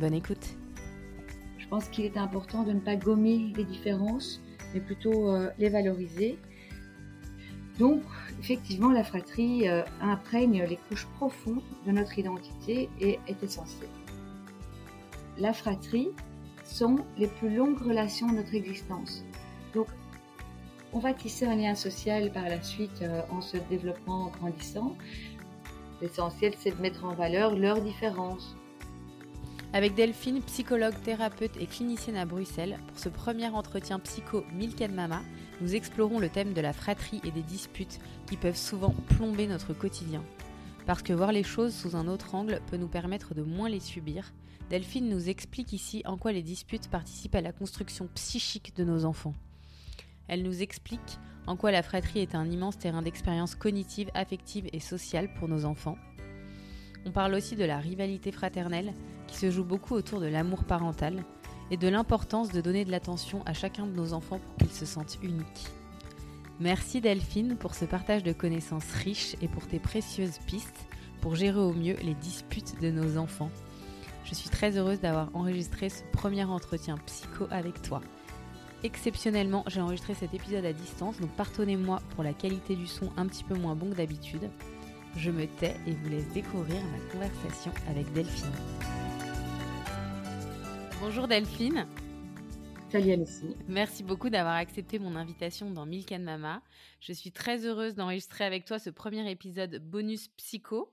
Bonne écoute. Je pense qu'il est important de ne pas gommer les différences, mais plutôt euh, les valoriser. Donc, effectivement, la fratrie euh, imprègne les couches profondes de notre identité et est essentielle. La fratrie sont les plus longues relations de notre existence. Donc, on va tisser un lien social par la suite euh, en se développant, en grandissant. L'essentiel, c'est de mettre en valeur leurs différences. Avec Delphine, psychologue, thérapeute et clinicienne à Bruxelles, pour ce premier entretien psycho Milk Mama, nous explorons le thème de la fratrie et des disputes qui peuvent souvent plomber notre quotidien. Parce que voir les choses sous un autre angle peut nous permettre de moins les subir, Delphine nous explique ici en quoi les disputes participent à la construction psychique de nos enfants. Elle nous explique en quoi la fratrie est un immense terrain d'expérience cognitive, affective et sociale pour nos enfants. On parle aussi de la rivalité fraternelle qui se joue beaucoup autour de l'amour parental et de l'importance de donner de l'attention à chacun de nos enfants pour qu'ils se sentent uniques. Merci Delphine pour ce partage de connaissances riches et pour tes précieuses pistes pour gérer au mieux les disputes de nos enfants. Je suis très heureuse d'avoir enregistré ce premier entretien psycho avec toi. Exceptionnellement, j'ai enregistré cet épisode à distance, donc pardonnez-moi pour la qualité du son un petit peu moins bon que d'habitude. Je me tais et vous laisse découvrir ma conversation avec Delphine. Bonjour Delphine. Salut Alessie. Merci beaucoup d'avoir accepté mon invitation dans Milk and Mama. Je suis très heureuse d'enregistrer avec toi ce premier épisode bonus psycho.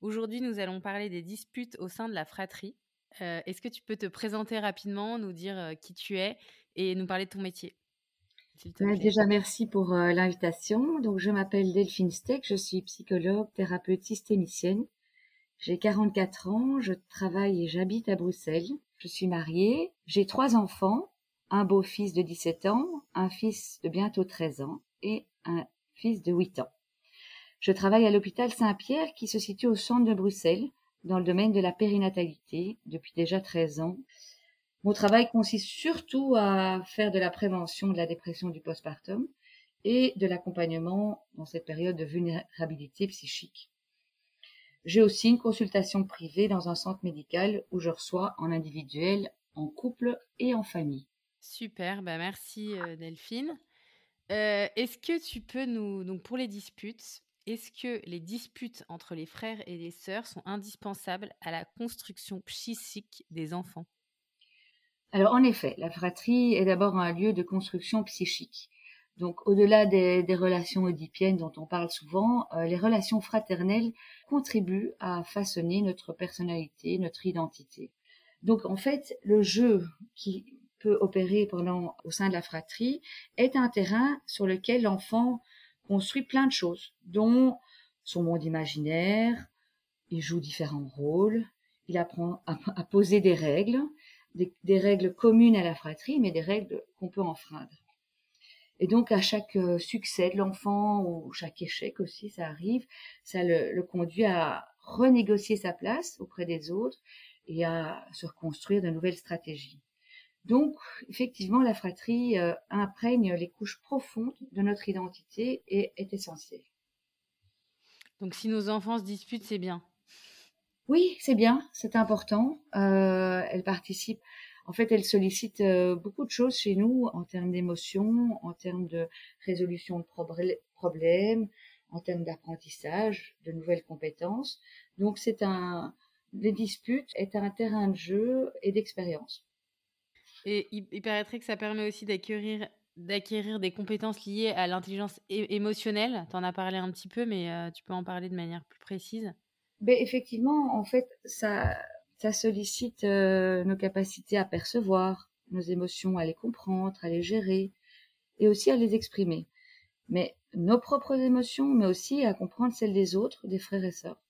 Aujourd'hui, nous allons parler des disputes au sein de la fratrie. Euh, est-ce que tu peux te présenter rapidement, nous dire euh, qui tu es et nous parler de ton métier? Déjà, merci pour euh, l'invitation. Donc, je m'appelle Delphine Steck, je suis psychologue, thérapeute systémicienne. J'ai 44 ans, je travaille et j'habite à Bruxelles. Je suis mariée, j'ai trois enfants, un beau-fils de 17 ans, un fils de bientôt 13 ans et un fils de 8 ans. Je travaille à l'hôpital Saint-Pierre qui se situe au centre de Bruxelles, dans le domaine de la périnatalité, depuis déjà 13 ans. Mon travail consiste surtout à faire de la prévention de la dépression du postpartum et de l'accompagnement dans cette période de vulnérabilité psychique. J'ai aussi une consultation privée dans un centre médical où je reçois en individuel, en couple et en famille. Super, bah merci euh, Delphine. Euh, est-ce que tu peux nous, donc pour les disputes, est-ce que les disputes entre les frères et les sœurs sont indispensables à la construction psychique des enfants? Alors en effet, la fratrie est d'abord un lieu de construction psychique. Donc au-delà des, relations oedipiennes dont on parle souvent, euh, les relations fraternelles contribuent à façonner notre personnalité, notre identité. Donc en fait, le jeu qui peut opérer pendant au sein de la fratrie est un terrain sur lequel l'enfant construit plein de choses, dont son monde imaginaire, il joue différents rôles, il apprend à poser des règles, des, règles communes à la fratrie, mais des règles qu'on peut enfreindre. Et donc à chaque euh, succès de l'enfant ou chaque échec aussi, ça arrive, ça le, conduit à renégocier sa place auprès des autres et à se reconstruire de nouvelles stratégies. Donc effectivement, la fratrie euh, imprègne les couches profondes de notre identité et est essentielle. Donc si nos enfants se disputent, c'est bien. Oui, c'est bien, c'est important. Euh, elle participe. En fait, elle sollicite euh, beaucoup de choses chez nous en termes d'émotions, en termes de résolution de problèmes, en termes d'apprentissage, de nouvelles compétences. Donc, c'est un, les disputes est un terrain de jeu et d'expérience. Et il, paraîtrait que ça permet aussi d'acquérir d'acquérir des compétences liées à l'intelligence émotionnelle. Tu en as parlé un petit peu, mais euh, tu peux en parler de manière plus précise. Ben, effectivement, en fait, ça, ça sollicite euh, nos capacités à percevoir nos émotions, à les comprendre, à les gérer et aussi à les exprimer. Mais nos propres émotions, mais aussi à comprendre celles des autres, des frères et sœurs.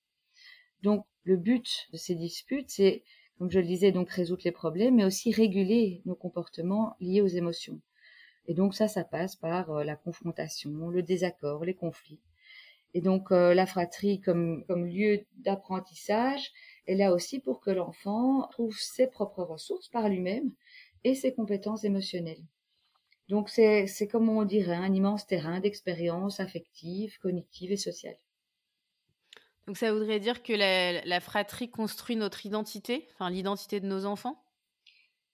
Donc, le but de ces disputes, c'est comme je le disais, donc résoudre les problèmes, mais aussi réguler nos comportements liés aux émotions. Et donc ça, ça passe par euh, la confrontation, le désaccord, les conflits. Et donc euh, la fratrie comme, comme lieu d'apprentissage est là aussi pour que l'enfant trouve ses propres ressources par lui-même et ses compétences émotionnelles. Donc c'est, c'est comme on dirait un immense terrain d'expérience affective, cognitive et sociale. Donc ça voudrait dire que la, la fratrie construit notre identité, enfin l'identité de nos enfants?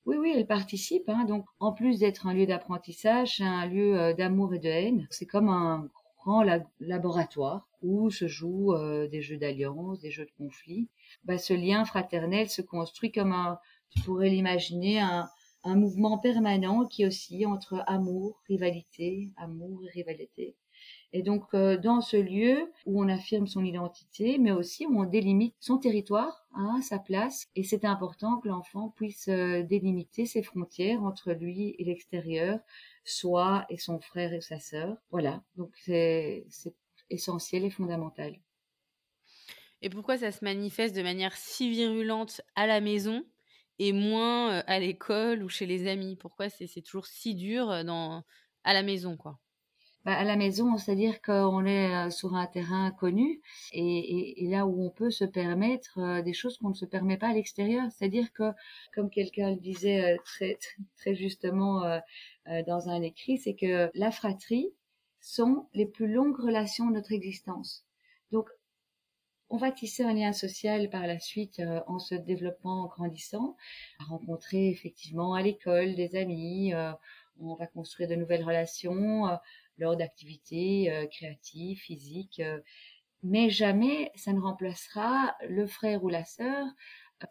Oui, oui, elle participe. Hein. Donc, en plus d'être un lieu d'apprentissage, c'est un lieu euh, d'amour et de haine. C'est comme un grand laboratoire où se jouent euh, des jeux d'alliance, des jeux de conflit. Bah, ce lien fraternel se construit comme un, tu pourrais l'imaginer, un, un mouvement permanent qui oscille entre amour, rivalité, amour et rivalité. Et donc, euh, dans ce lieu où on affirme son identité, mais aussi où on délimite son territoire, sa place, et c'est important que l'enfant puisse euh, délimiter ses frontières entre lui et l'extérieur, soi et son frère et sa sœur. Voilà, donc c'est essentiel et fondamental. Et pourquoi ça se manifeste de manière si virulente à la maison et moins euh, à l'école ou chez les amis? Pourquoi c'est toujours si dur dans, à la maison, quoi? Bah, à la maison, c'est-à-dire qu'on est euh, sur un terrain connu et, là où on peut se permettre euh, des choses qu'on ne se permet pas à l'extérieur. C'est-à-dire que, comme quelqu'un le disait euh, très, justement dans un écrit, c'est que la fratrie sont les plus longues relations de notre existence. Donc, on va tisser un lien social par la suite en se développant, en grandissant, à rencontrer effectivement à l'école des amis, on va construire de nouvelles relations, lors d'activités euh, créatives, physiques, euh, mais jamais ça ne remplacera le frère ou la sœur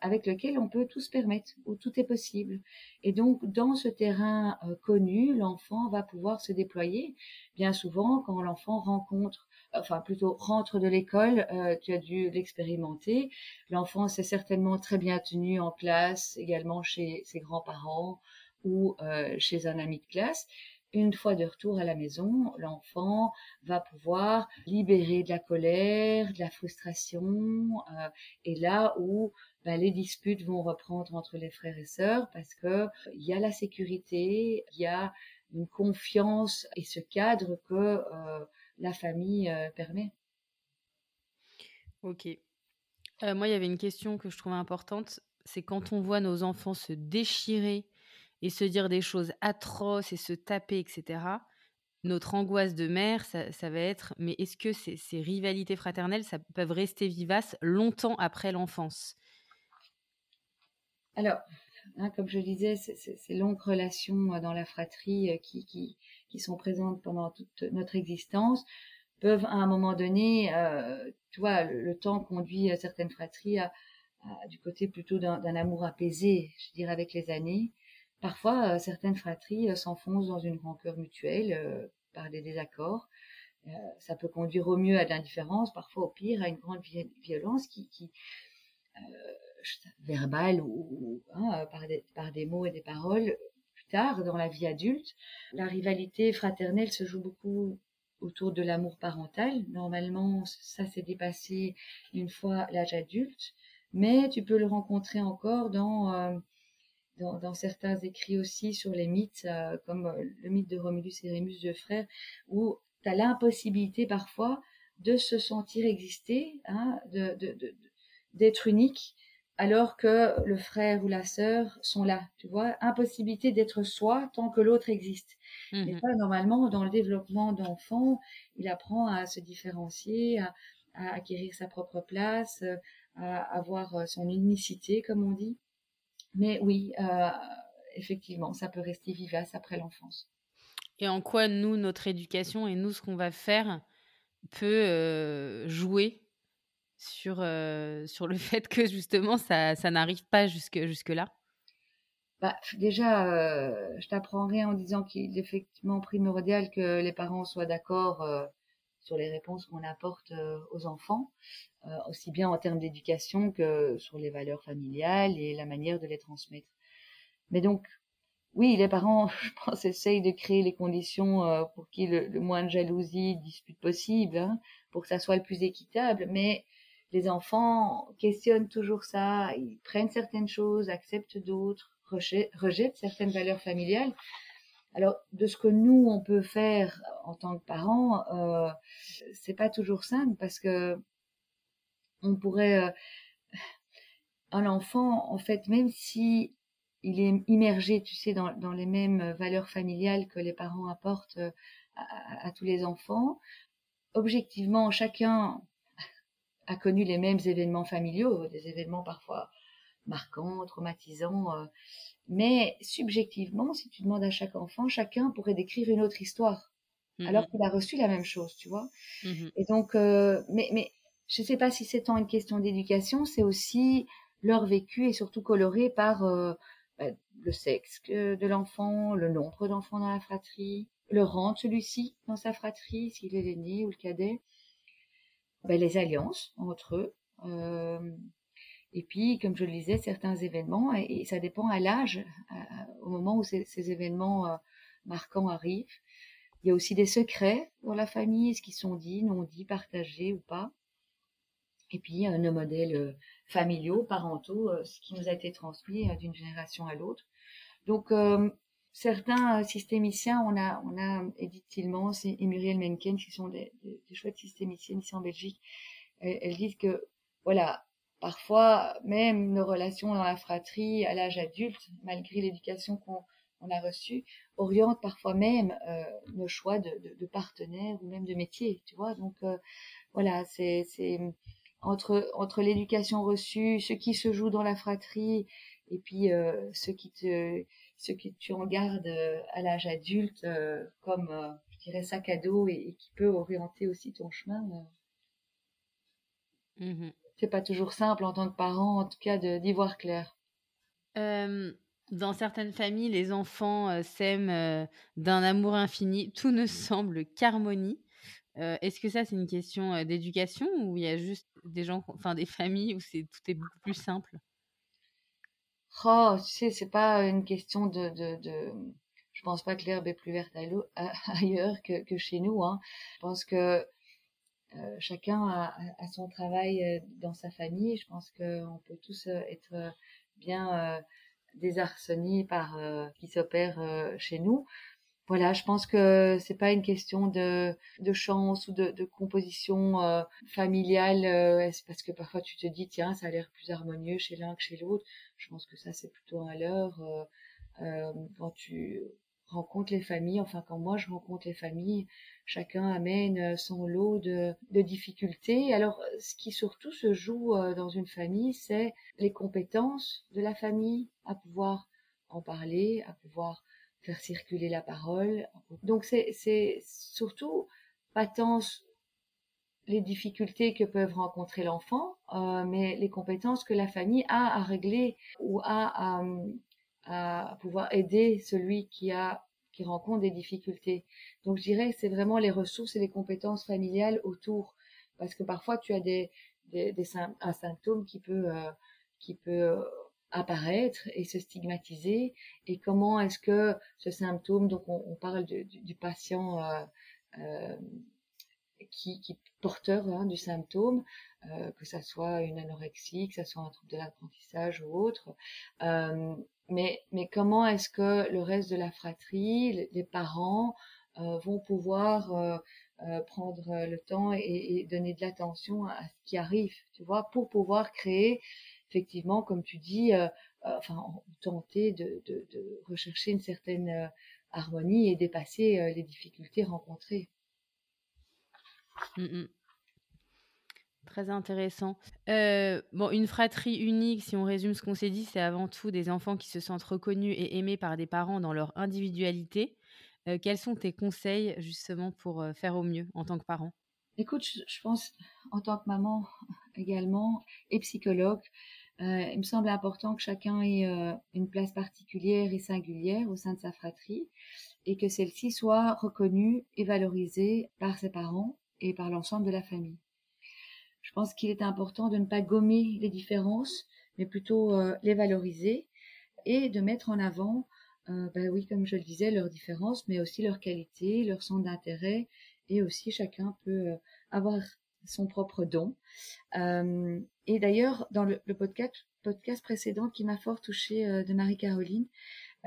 avec lequel on peut tout se permettre, où tout est possible. Et donc, dans ce terrain euh, connu, l'enfant va pouvoir se déployer. Bien souvent, quand l'enfant rencontre, enfin plutôt rentre de l'école, tu as dû l'expérimenter, l'enfant s'est certainement très bien tenu en classe, également chez ses grands-parents ou chez un ami de classe une fois de retour à la maison, l'enfant va pouvoir libérer de la colère, de la frustration, euh, et là où ben, les disputes vont reprendre entre les frères et sœurs parce que il y a la sécurité, il y a une confiance et ce cadre que euh, la famille euh, permet. Ok. moi, il y avait une question que je trouvais importante, c'est quand on voit nos enfants se déchirer et se dire des choses atroces et se taper, etc. Notre angoisse de mère, ça, va être, mais est-ce que ces, rivalités fraternelles, peuvent rester vivaces longtemps après l'enfance? Alors, hein, comme je disais, ces longues relations euh, dans la fratrie euh, qui, sont présentes pendant toute notre existence peuvent à un moment donné, euh, tu vois, le, temps conduit certaines fratries du côté plutôt d'un amour apaisé, je dirais, avec les années. Parfois, euh, certaines fratries euh, s'enfoncent dans une rancœur mutuelle euh, par des désaccords. ça peut conduire au mieux à de l'indifférence, parfois au pire à une grande violence qui, qui verbale ou, hein, par, des, par des mots et des paroles plus tard dans la vie adulte. La rivalité fraternelle se joue beaucoup autour de l'amour parental. Normalement, ça s'est dépassé une fois l'âge adulte, mais tu peux le rencontrer encore dans dans, certains écrits aussi sur les mythes, euh, comme euh, le mythe de Romulus et Rémus, deux frères, où tu as l'impossibilité parfois de se sentir exister, hein, de, d'être unique, alors que le frère ou la sœur sont là, tu vois, impossibilité d'être soi tant que l'autre existe. Et mmh ça, normalement, dans le développement d'enfants, il apprend à se différencier, à, à acquérir sa propre place, à avoir son unicité, comme on dit. Mais oui, euh, effectivement, ça peut rester vivace après l'enfance. Et en quoi nous, notre éducation et nous, ce qu'on va faire, peut euh, jouer sur, euh, sur le fait que justement, ça, ça n'arrive pas jusque, jusque-là? Bah, Déjà, je t'apprendrai en disant qu'il est effectivement primordial que les parents soient d'accord sur les réponses qu'on apporte aux enfants. Euh, aussi bien en termes d'éducation que sur les valeurs familiales et la manière de les transmettre. Mais donc, oui, les parents, je pense, essayent de créer les conditions euh, pour qu'il y ait le, moins de jalousie, de disputes possibles, hein, pour que ça soit le plus équitable. Mais les enfants questionnent toujours ça, ils prennent certaines choses, acceptent d'autres, rejettent certaines valeurs familiales. Alors, de ce que nous on peut faire en tant que parents, euh, c'est pas toujours simple parce que on pourrait euh, un enfant, en fait, même si il est immergé, tu sais, dans, les mêmes valeurs familiales que les parents apportent euh, à, à, tous les enfants, objectivement, chacun a connu les mêmes événements familiaux, des événements parfois marquants, traumatisants, euh, mais subjectivement, si tu demandes à chaque enfant, chacun pourrait décrire une autre histoire, mmh alors qu'il a reçu la même chose, tu vois. Mmh Et donc, euh, mais, mais je ne sais pas si c'est tant une question d'éducation, c'est aussi leur vécu et surtout coloré par euh, bah, le sexe de l'enfant, le nombre d'enfants dans la fratrie, le rang de celui-ci dans sa fratrie, s'il est l'aîné ou le cadet, bah, les alliances entre eux. Euh, et puis, comme je le disais, certains événements, et, ça dépend à l'âge, au moment où ces, événements euh, marquants arrivent. Il y a aussi des secrets dans la famille, ce qui sont dit, non dit, partagés ou pas. Et puis, nos modèles euh, familiaux, parentaux, euh, ce qui nous a été transmis d'une génération à l'autre. Donc, certains systémiciens, on a, on a Edith Tillmans et Muriel Mencken, qui sont des, chouettes systémiciennes ici en Belgique. elles disent que, voilà, Parfois, même nos relations dans la fratrie à l'âge adulte, malgré l'éducation qu'on a reçue, orientent parfois même euh, nos choix de, de, de, partenaires ou même de métier, tu vois. Donc euh, voilà, c'est entre l'éducation reçue, ce qui se joue dans la fratrie et puis euh, ce que tu en gardes à l'âge adulte comme je dirais sac à dos et, qui peut orienter aussi ton chemin. Mmh c'est pas toujours simple en tant que parent, en tout cas, d'y voir clair. Euh, dans certaines familles, les enfants euh, s'aiment euh, d'un amour infini. Tout ne semble qu'harmonie. Est-ce que ça, c'est une question d'éducation ou il y a juste des gens, enfin des familles où c'est tout est beaucoup plus simple? Oh, tu sais, c'est pas une question de, de, de... Je pense pas que l'herbe est plus verte ailleurs que, que chez nous. Hein. Je pense que euh, chacun a, son travail euh, dans sa famille. Je pense qu'on peut tous euh, être bien désarçonnés par ce qui s'opère chez nous. Voilà, je pense que c'est pas une question de, chance ou de, de composition familiale, euh, parce que parfois tu te dis tiens ça a l'air plus harmonieux chez l'un que chez l'autre. Je pense que ça c'est plutôt un leurre. Euh, quand tu rencontres les familles, enfin quand moi je rencontre les familles, chacun amène euh, son lot de, difficultés. Alors, ce qui surtout se joue euh, dans une famille, c'est les compétences de la famille à pouvoir en parler, à pouvoir faire circuler la parole. Donc, c'est surtout pas tant les difficultés que peuvent rencontrer l'enfant, euh, mais les compétences que la famille a à régler ou a à, à pouvoir aider celui qui a qui rencontrent des difficultés. Donc je dirais c'est vraiment les ressources et les compétences familiales autour, parce que parfois tu as des, des, des un symptôme qui peut euh, qui peut euh, apparaître et se stigmatiser et comment est-ce que ce symptôme donc on, on parle du, du, patient euh, euh, qui, qui porteur hein, du symptôme, euh, que ça soit une anorexie, que ça soit un trouble de l'apprentissage ou autre, euh, mais, mais comment est-ce que le reste de la fratrie, les parents, euh, vont pouvoir euh, euh, prendre le temps et, et donner de l'attention à ce qui arrive, tu vois, pour pouvoir créer, effectivement, comme tu dis, enfin, tenter de, de, de, rechercher une certaine harmonie et dépasser les difficultés rencontrées. Mmh. Très intéressant. Euh, bon, une fratrie unique, si on résume ce qu'on s'est dit, c'est avant tout des enfants qui se sentent reconnus et aimés par des parents dans leur individualité. Euh, quels sont tes conseils justement pour euh, faire au mieux en tant que parent? Écoute, je, pense en tant que maman également et psychologue, il me semble important que chacun ait une place particulière et singulière au sein de sa fratrie et que celle-ci soit reconnue et valorisée par ses parents et par l'ensemble de la famille. Je pense qu'il est important de ne pas gommer les différences, mais plutôt euh, les valoriser et de mettre en avant, euh, ben oui, comme je le disais, leurs différences, mais aussi leurs qualités, leur centre d'intérêt, et aussi chacun peut euh, avoir son propre don. et d'ailleurs, dans le, podcast, podcast précédent qui m'a fort touchée de Marie-Caroline,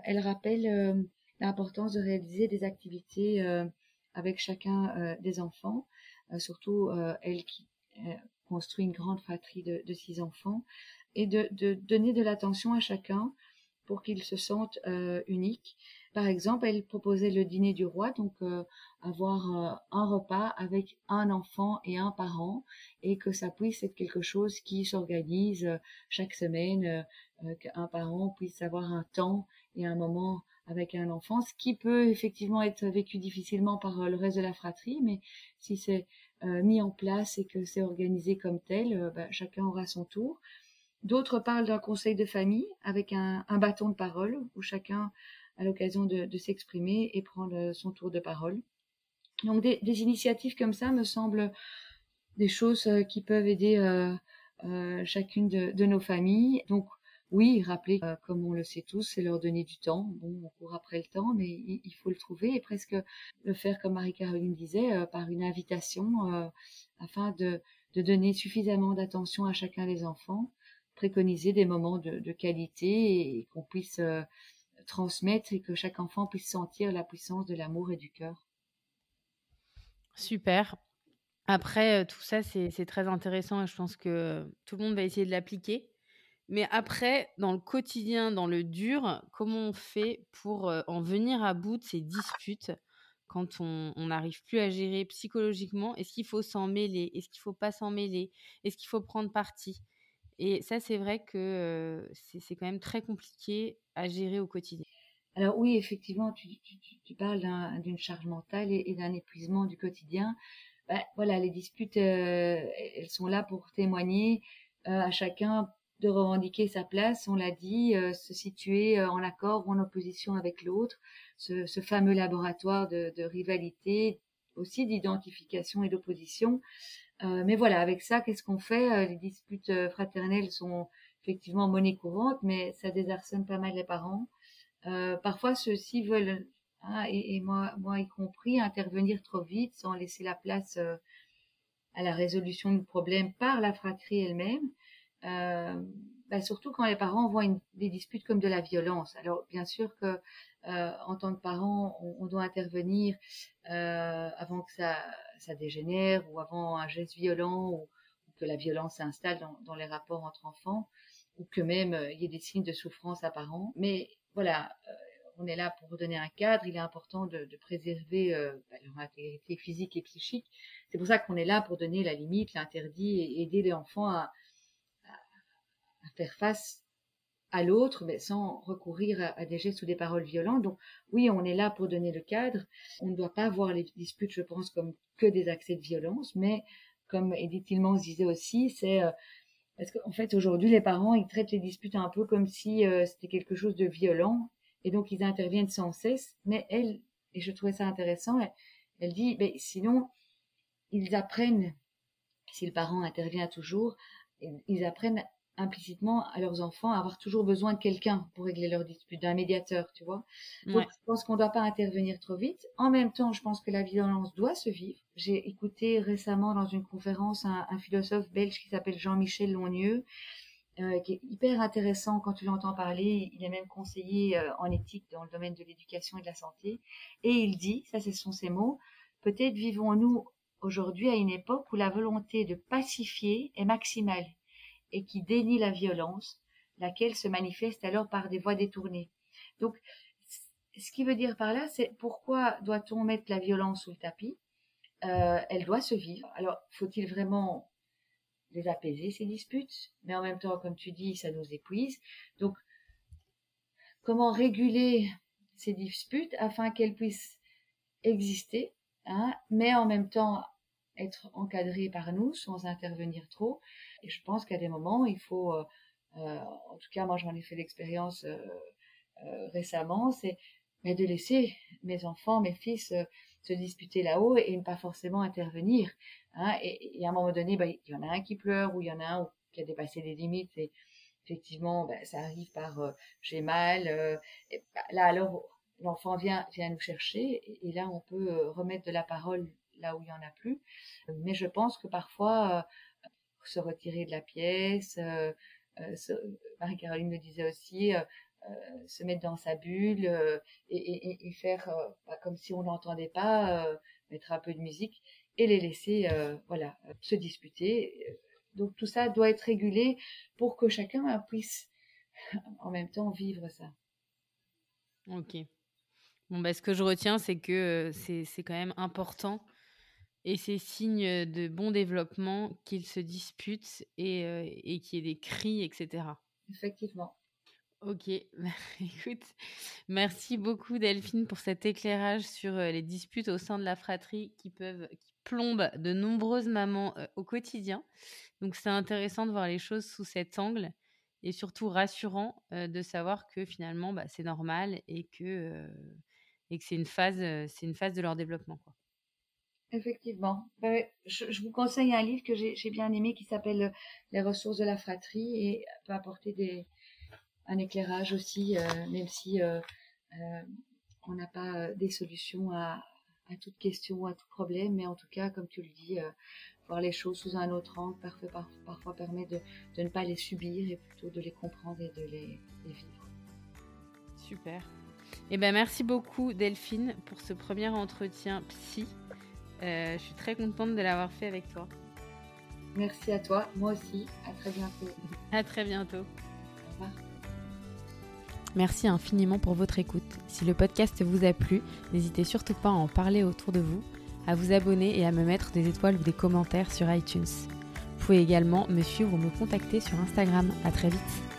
elle rappelle l'importance de réaliser des activités avec chacun des enfants, surtout elle qui construit une grande fratrie de, six enfants, et de, donner de l'attention à chacun pour qu'ils se sentent euh, uniques. Par exemple, elle proposait le dîner du roi, donc euh, avoir euh, un repas avec un enfant et un parent, et que ça puisse être quelque chose qui s'organise chaque semaine, qu'un parent puisse avoir un temps et un moment avec un enfant, ce qui peut effectivement être vécu difficilement par le reste de la fratrie, mais si c'est mis en place et que c'est organisé comme tel, ben, chacun aura son tour. D'autres parlent d'un conseil de famille avec un, bâton de parole où chacun a l'occasion de, s'exprimer et prendre son tour de parole. Donc des, initiatives comme ça me semblent des choses euh, qui peuvent aider euh, euh, chacune de, nos familles. Donc oui, rappeler, comme on le sait tous, c'est leur donner du temps. Bon, on court après le temps, mais il, faut le trouver et presque le faire comme Marie-Caroline disait, par une invitation, afin de donner suffisamment d'attention à chacun des enfants préconiser des moments de, qualité et qu'on puisse euh, transmettre et que chaque enfant puisse sentir la puissance de l'amour et du cœur. Super. Après, euh, tout ça, c'est très intéressant et je pense que tout le monde va essayer de l'appliquer. Mais après, dans le quotidien, dans le dur, comment on fait pour en venir à bout de ces disputes quand on n'arrive plus à gérer psychologiquement? Est-ce qu'il faut s'en mêler? Est-ce qu'il ne faut pas s'en mêler? Est-ce qu'il faut prendre parti? Et ça, c'est vrai que c'est quand même très compliqué à gérer au quotidien. Alors oui, effectivement, tu, parles d'une charge mentale et, d'un épuisement du quotidien. Ben, voilà, les disputes, elles sont là pour témoigner à chacun de revendiquer sa place, on l'a dit, se situer en accord ou en opposition avec l'autre, ce, fameux laboratoire de, rivalité, aussi d'identification et d'opposition. Euh, mais voilà, avec ça, qu'est-ce qu'on fait? Euh, Les disputes euh, fraternelles sont effectivement monnaie courante, mais ça désarçonne pas mal les parents. parfois, ceux-ci veulent, hein, et, moi, moi y compris, intervenir trop vite sans laisser la place à la résolution du problème par la fratrie elle-même. Bah, surtout quand les parents voient des disputes comme de la violence. Alors bien sûr que en tant que parent, on, doit intervenir avant que ça, ça dégénère ou avant un geste violent ou, que la violence s'installe dans, les rapports entre enfants ou que même euh, il y ait des signes de souffrance apparents. Mais voilà, euh, on est là pour donner un cadre. Il est important de, préserver euh, bah, leur intégrité physique et psychique. C'est pour ça qu'on est là pour donner la limite, l'interdit et aider les enfants à, à faire face à l'autre, mais sans recourir à, des gestes ou des paroles violentes. Donc oui, on est là pour donner le cadre. On ne doit pas voir les disputes, je pense, comme que des accès de violence, mais comme Edith Tillmans disait aussi, c'est euh, parce qu'en fait aujourd'hui les parents ils traitent les disputes un peu comme si euh, c'était quelque chose de violent et donc ils interviennent sans cesse. Mais elle, et je trouvais ça intéressant, elle, dit, ben, sinon ils apprennent, si le parent intervient toujours, ils apprennent implicitement à leurs enfants à avoir toujours besoin de quelqu'un pour régler leurs disputes, d'un médiateur, tu vois. Donc, je pense qu'on ne doit pas intervenir trop vite. En même temps, je pense que la violence doit se vivre. J'ai écouté récemment dans une conférence un, philosophe belge qui s'appelle Jean-Michel Lonnieux, euh, qui est hyper intéressant quand tu l'entends parler. Il est même conseiller euh, en éthique dans le domaine de l'éducation et de la santé. Et il dit, ça ce sont ses mots, peut-être vivons-nous aujourd'hui à une époque où la volonté de pacifier est maximale et qui dénie la violence, laquelle se manifeste alors par des voies détournées. Donc, ce qui veut dire par là, c'est pourquoi doit-on mettre la violence sous le tapis? Euh, Elle doit se vivre. Alors, faut-il vraiment les apaiser, ces disputes? Mais en même temps, comme tu dis, ça nous épuise. Donc, comment réguler ces disputes afin qu'elles puissent exister, hein, mais en même temps être encadrées par nous sans intervenir trop et je pense qu'à des moments, il faut, euh, euh, en tout cas, moi j'en ai fait l'expérience euh, récemment, c'est de laisser mes enfants, mes fils se disputer là-haut et, ne pas forcément intervenir. Hein, et, à un moment donné, bah, il y en a un qui pleure ou il y en a un qui a dépassé les limites et effectivement, bah, ça arrive par j'ai mal. Bah, là alors, l'enfant vient vient nous chercher et, là on peut remettre de la parole là où il y en a plus. Mais je pense que parfois se retirer de la pièce, Marie-Caroline me disait aussi se mettre dans sa bulle et, faire bah, comme si on n'entendait pas, mettre un peu de musique et les laisser voilà se disputer. Donc tout ça doit être régulé pour que chacun puisse en même temps vivre ça. Ok. Bon, bah, ce que je retiens, c'est que c'est quand même important et c'est signe de bon développement qu'ils se disputent et, et qu'il y ait des cris, etc. Effectivement. Ok, écoute, merci beaucoup Delphine pour cet éclairage sur les disputes au sein de la fratrie qui peuvent, qui plombent de nombreuses mamans au quotidien. Donc c'est intéressant de voir les choses sous cet angle et surtout rassurant de savoir que finalement bah, c'est normal et que, et que c'est une phase, c'est une phase de leur développement. Quoi. Effectivement. Ben, je, vous conseille un livre que j'ai bien aimé qui s'appelle Les ressources de la fratrie et peut apporter un éclairage aussi, même si on n'a pas des solutions à, à toute question, à tout problème, mais en tout cas, comme tu le dis, voir les choses sous un autre angle parfois, permet de, de, ne pas les subir et plutôt de les comprendre et de les, vivre. Super. Eh ben, merci beaucoup Delphine pour ce premier entretien psy. Euh, je suis très contente de l'avoir fait avec toi. Merci à toi, moi aussi. À très bientôt. à très bientôt. Au revoir. Merci infiniment pour votre écoute. Si le podcast vous a plu, n'hésitez surtout pas à en parler autour de vous à vous abonner et à me mettre des étoiles ou des commentaires sur iTunes. Vous pouvez également me suivre ou me contacter sur Instagram. À très vite.